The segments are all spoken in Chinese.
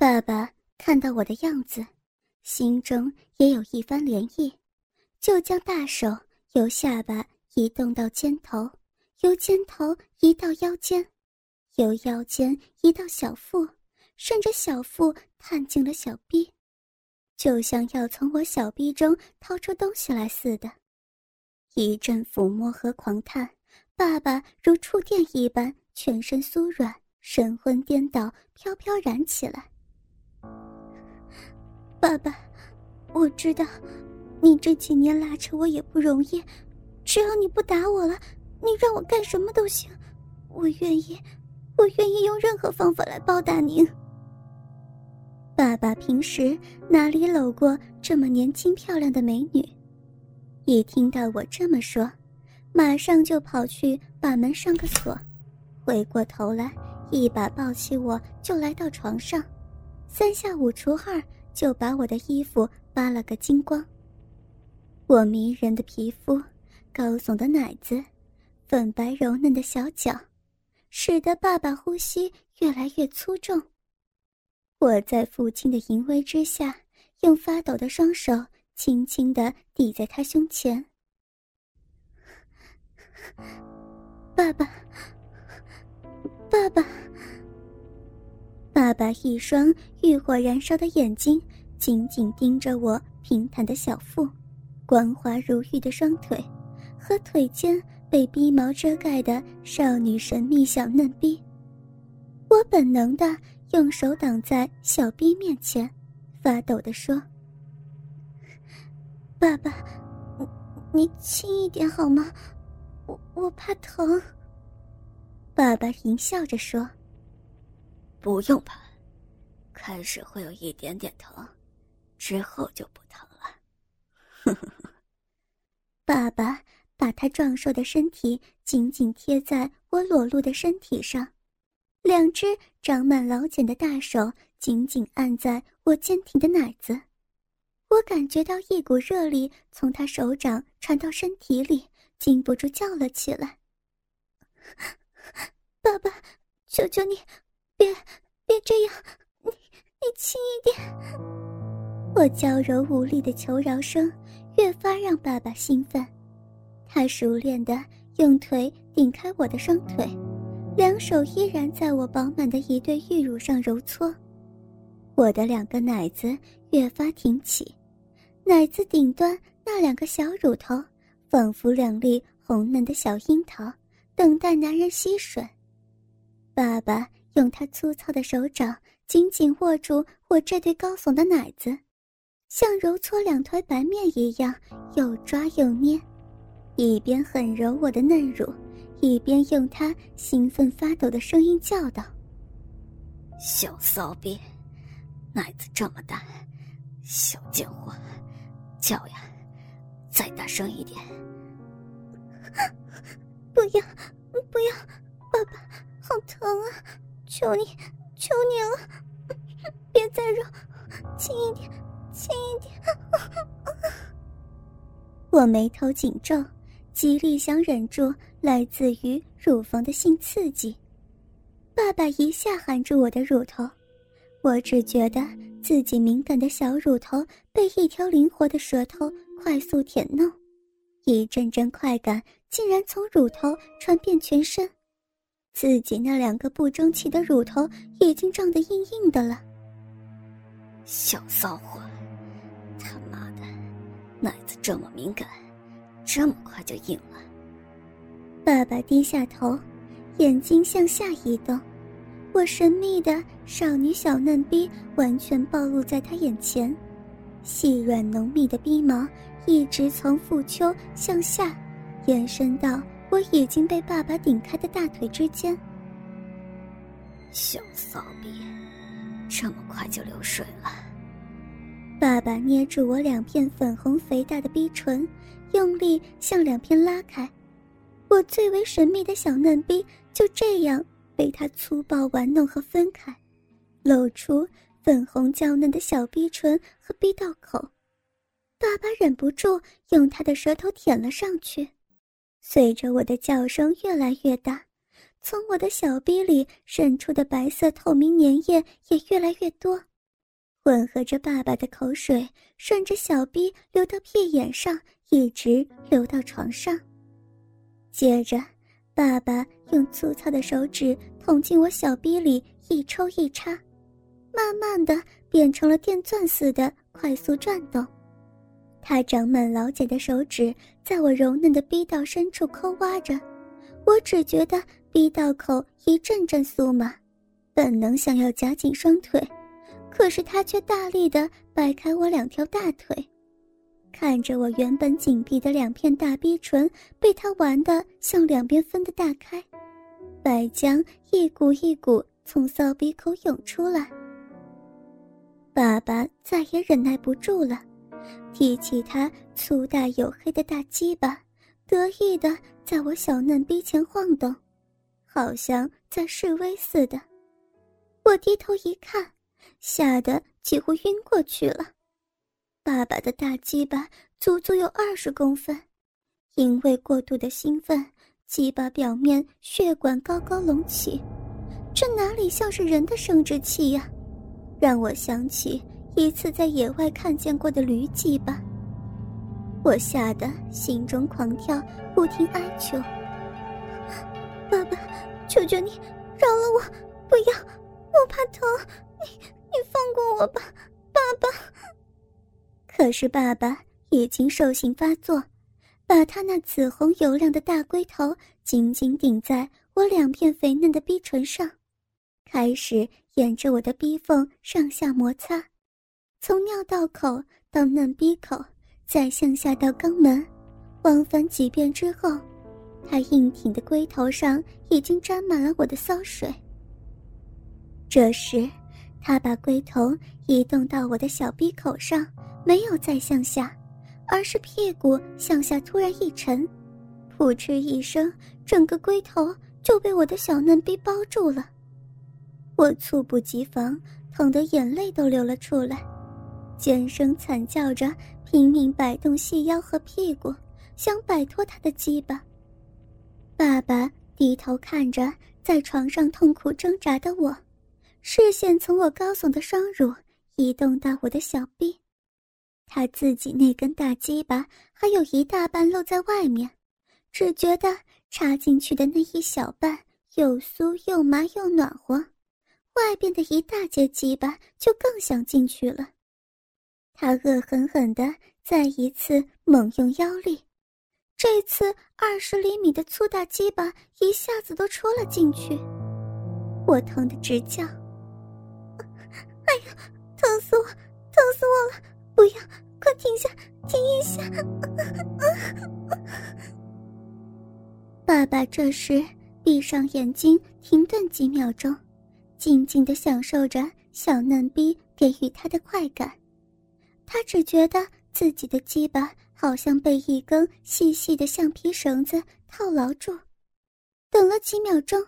爸爸看到我的样子，心中也有一番涟漪，就将大手由下巴移动到肩头，由肩头移到腰间，由腰间移到小腹，顺着小腹探进了小臂，就像要从我小臂中掏出东西来似的。一阵抚摸和狂探，爸爸如触电一般，全身酥软，神魂颠倒，飘飘然起来。爸爸，我知道，你这几年拉扯我也不容易，只要你不打我了，你让我干什么都行，我愿意，我愿意用任何方法来报答您。爸爸平时哪里搂过这么年轻漂亮的美女？一听到我这么说，马上就跑去把门上个锁，回过头来一把抱起我就来到床上，三下五除二。就把我的衣服扒了个精光。我迷人的皮肤，高耸的奶子，粉白柔嫩的小脚，使得爸爸呼吸越来越粗重。我在父亲的淫威之下，用发抖的双手轻轻地抵在他胸前。爸爸，爸爸。爸爸一双欲火燃烧的眼睛紧紧盯着我平坦的小腹，光滑如玉的双腿，和腿间被逼毛遮盖的少女神秘小嫩逼。我本能的用手挡在小逼面前，发抖的说：“爸爸，你轻一点好吗？我我怕疼。”爸爸淫笑着说。不用怕，开始会有一点点疼，之后就不疼了。呵呵呵。爸爸把他壮硕的身体紧紧贴在我裸露的身体上，两只长满老茧的大手紧紧按在我坚挺的奶子，我感觉到一股热力从他手掌传到身体里，禁不住叫了起来：“爸爸，求求你！”别，别这样！你，你轻一点！我娇柔无力的求饶声，越发让爸爸兴奋。他熟练的用腿顶开我的双腿，两手依然在我饱满的一对玉乳上揉搓。我的两个奶子越发挺起，奶子顶端那两个小乳头，仿佛两粒红嫩的小樱桃，等待男人吸吮。爸爸。用他粗糙的手掌紧紧握住我这对高耸的奶子，像揉搓两团白面一样，又抓又捏，一边狠揉我的嫩乳，一边用他兴奋发抖的声音叫道：“小骚逼，奶子这么大，小贱货，叫呀，再大声一点！不要，不要，爸爸，好疼啊！”求你，求你了，别再揉，轻一点，轻一点。我眉头紧皱，极力想忍住来自于乳房的性刺激。爸爸一下含住我的乳头，我只觉得自己敏感的小乳头被一条灵活的舌头快速舔弄，一阵阵快感竟然从乳头传遍全身。自己那两个不争气的乳头已经胀得硬硬的了。小骚货，他妈的，奶子这么敏感，这么快就硬了。爸爸低下头，眼睛向下移动，我神秘的少女小嫩逼完全暴露在他眼前，细软浓密的逼毛一直从腹丘向下延伸到。我已经被爸爸顶开的大腿之间，小骚逼，这么快就流水了。爸爸捏住我两片粉红肥大的逼唇，用力向两边拉开，我最为神秘的小嫩逼就这样被他粗暴玩弄和分开，露出粉红娇嫩的小逼唇和逼道口。爸爸忍不住用他的舌头舔了上去。随着我的叫声越来越大，从我的小逼里渗出的白色透明粘液也越来越多。混合着爸爸的口水，顺着小臂流到屁眼上，一直流到床上。接着，爸爸用粗糙的手指捅进我小臂里，一抽一插，慢慢的变成了电钻似的快速转动。他长满老茧的手指在我柔嫩的逼道深处抠挖着，我只觉得逼道口一阵阵酥麻，本能想要夹紧双腿，可是他却大力的掰开我两条大腿，看着我原本紧闭的两片大逼唇被他玩得向两边分得大开，白浆一股一股从骚鼻口涌出来。爸爸再也忍耐不住了。提起他粗大黝黑的大鸡巴，得意的在我小嫩逼前晃动，好像在示威似的。我低头一看，吓得几乎晕过去了。爸爸的大鸡巴足足有二十公分，因为过度的兴奋，鸡巴表面血管高高隆起，这哪里像是人的生殖器呀？让我想起。一次在野外看见过的驴鸡吧，我吓得心中狂跳，不停哀求：“爸爸，求求你饶了我，不要，我怕疼，你你放过我吧，爸爸。”可是爸爸已经兽性发作，把他那紫红油亮的大龟头紧紧顶在我两片肥嫩的逼唇上，开始沿着我的逼缝上下摩擦。从尿道口到嫩逼口，再向下到肛门，往返几遍之后，他硬挺的龟头上已经沾满了我的骚水。这时，他把龟头移动到我的小逼口上，没有再向下，而是屁股向下突然一沉，噗嗤一声，整个龟头就被我的小嫩逼包住了。我猝不及防，疼得眼泪都流了出来。尖声惨叫着，拼命摆动细腰和屁股，想摆脱他的鸡巴。爸爸低头看着在床上痛苦挣扎的我，视线从我高耸的双乳移动到我的小臂，他自己那根大鸡巴还有一大半露在外面，只觉得插进去的那一小半又酥又麻又暖和，外边的一大截鸡巴就更想进去了。他恶狠狠地再一次猛用腰力，这次二十厘米的粗大鸡巴一下子都戳了进去，我疼得直叫：“哎呀，疼死我，疼死我了！不要，快停下，停一下！” 爸爸这时闭上眼睛，停顿几秒钟，静静地享受着小嫩逼给予他的快感。他只觉得自己的鸡巴好像被一根细细的橡皮绳子套牢住，等了几秒钟，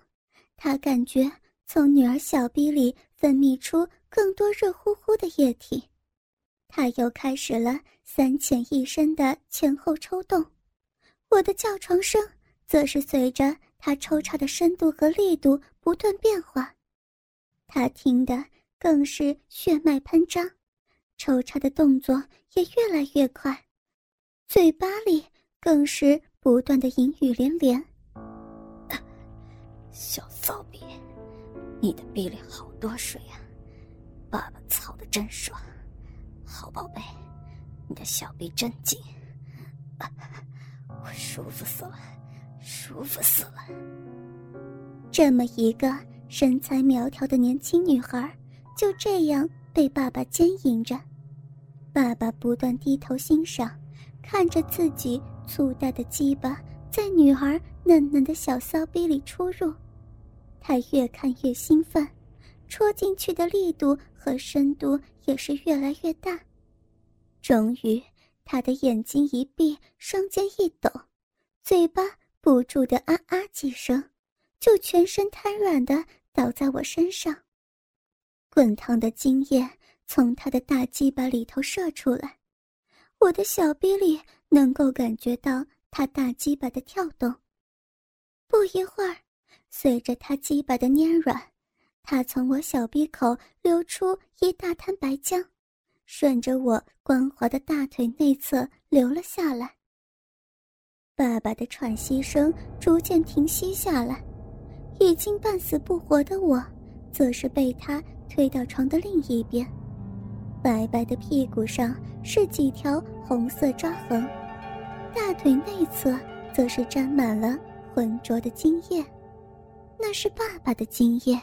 他感觉从女儿小臂里分泌出更多热乎乎的液体，他又开始了三浅一深的前后抽动，我的叫床声则是随着他抽插的深度和力度不断变化，他听得更是血脉喷张。抽插的动作也越来越快，嘴巴里更是不断的淫语连连。小骚逼，你的逼里好多水呀，爸爸操的真爽。好宝贝，你的小臂真紧，我舒服死了，舒服死了。这么一个身材苗条的年轻女孩，就这样被爸爸奸淫着。爸爸不断低头欣赏，看着自己粗大的鸡巴在女儿嫩嫩的小骚逼里出入，他越看越兴奋，戳进去的力度和深度也是越来越大。终于，他的眼睛一闭，双肩一抖，嘴巴不住的啊啊几声，就全身瘫软的倒在我身上。滚烫的精液。从他的大鸡巴里头射出来，我的小臂里能够感觉到他大鸡巴的跳动。不一会儿，随着他鸡巴的粘软，他从我小鼻口流出一大滩白浆，顺着我光滑的大腿内侧流了下来。爸爸的喘息声逐渐停息下来，已经半死不活的我，则是被他推到床的另一边。白白的屁股上是几条红色抓痕，大腿内侧则是沾满了浑浊的精液，那是爸爸的精液。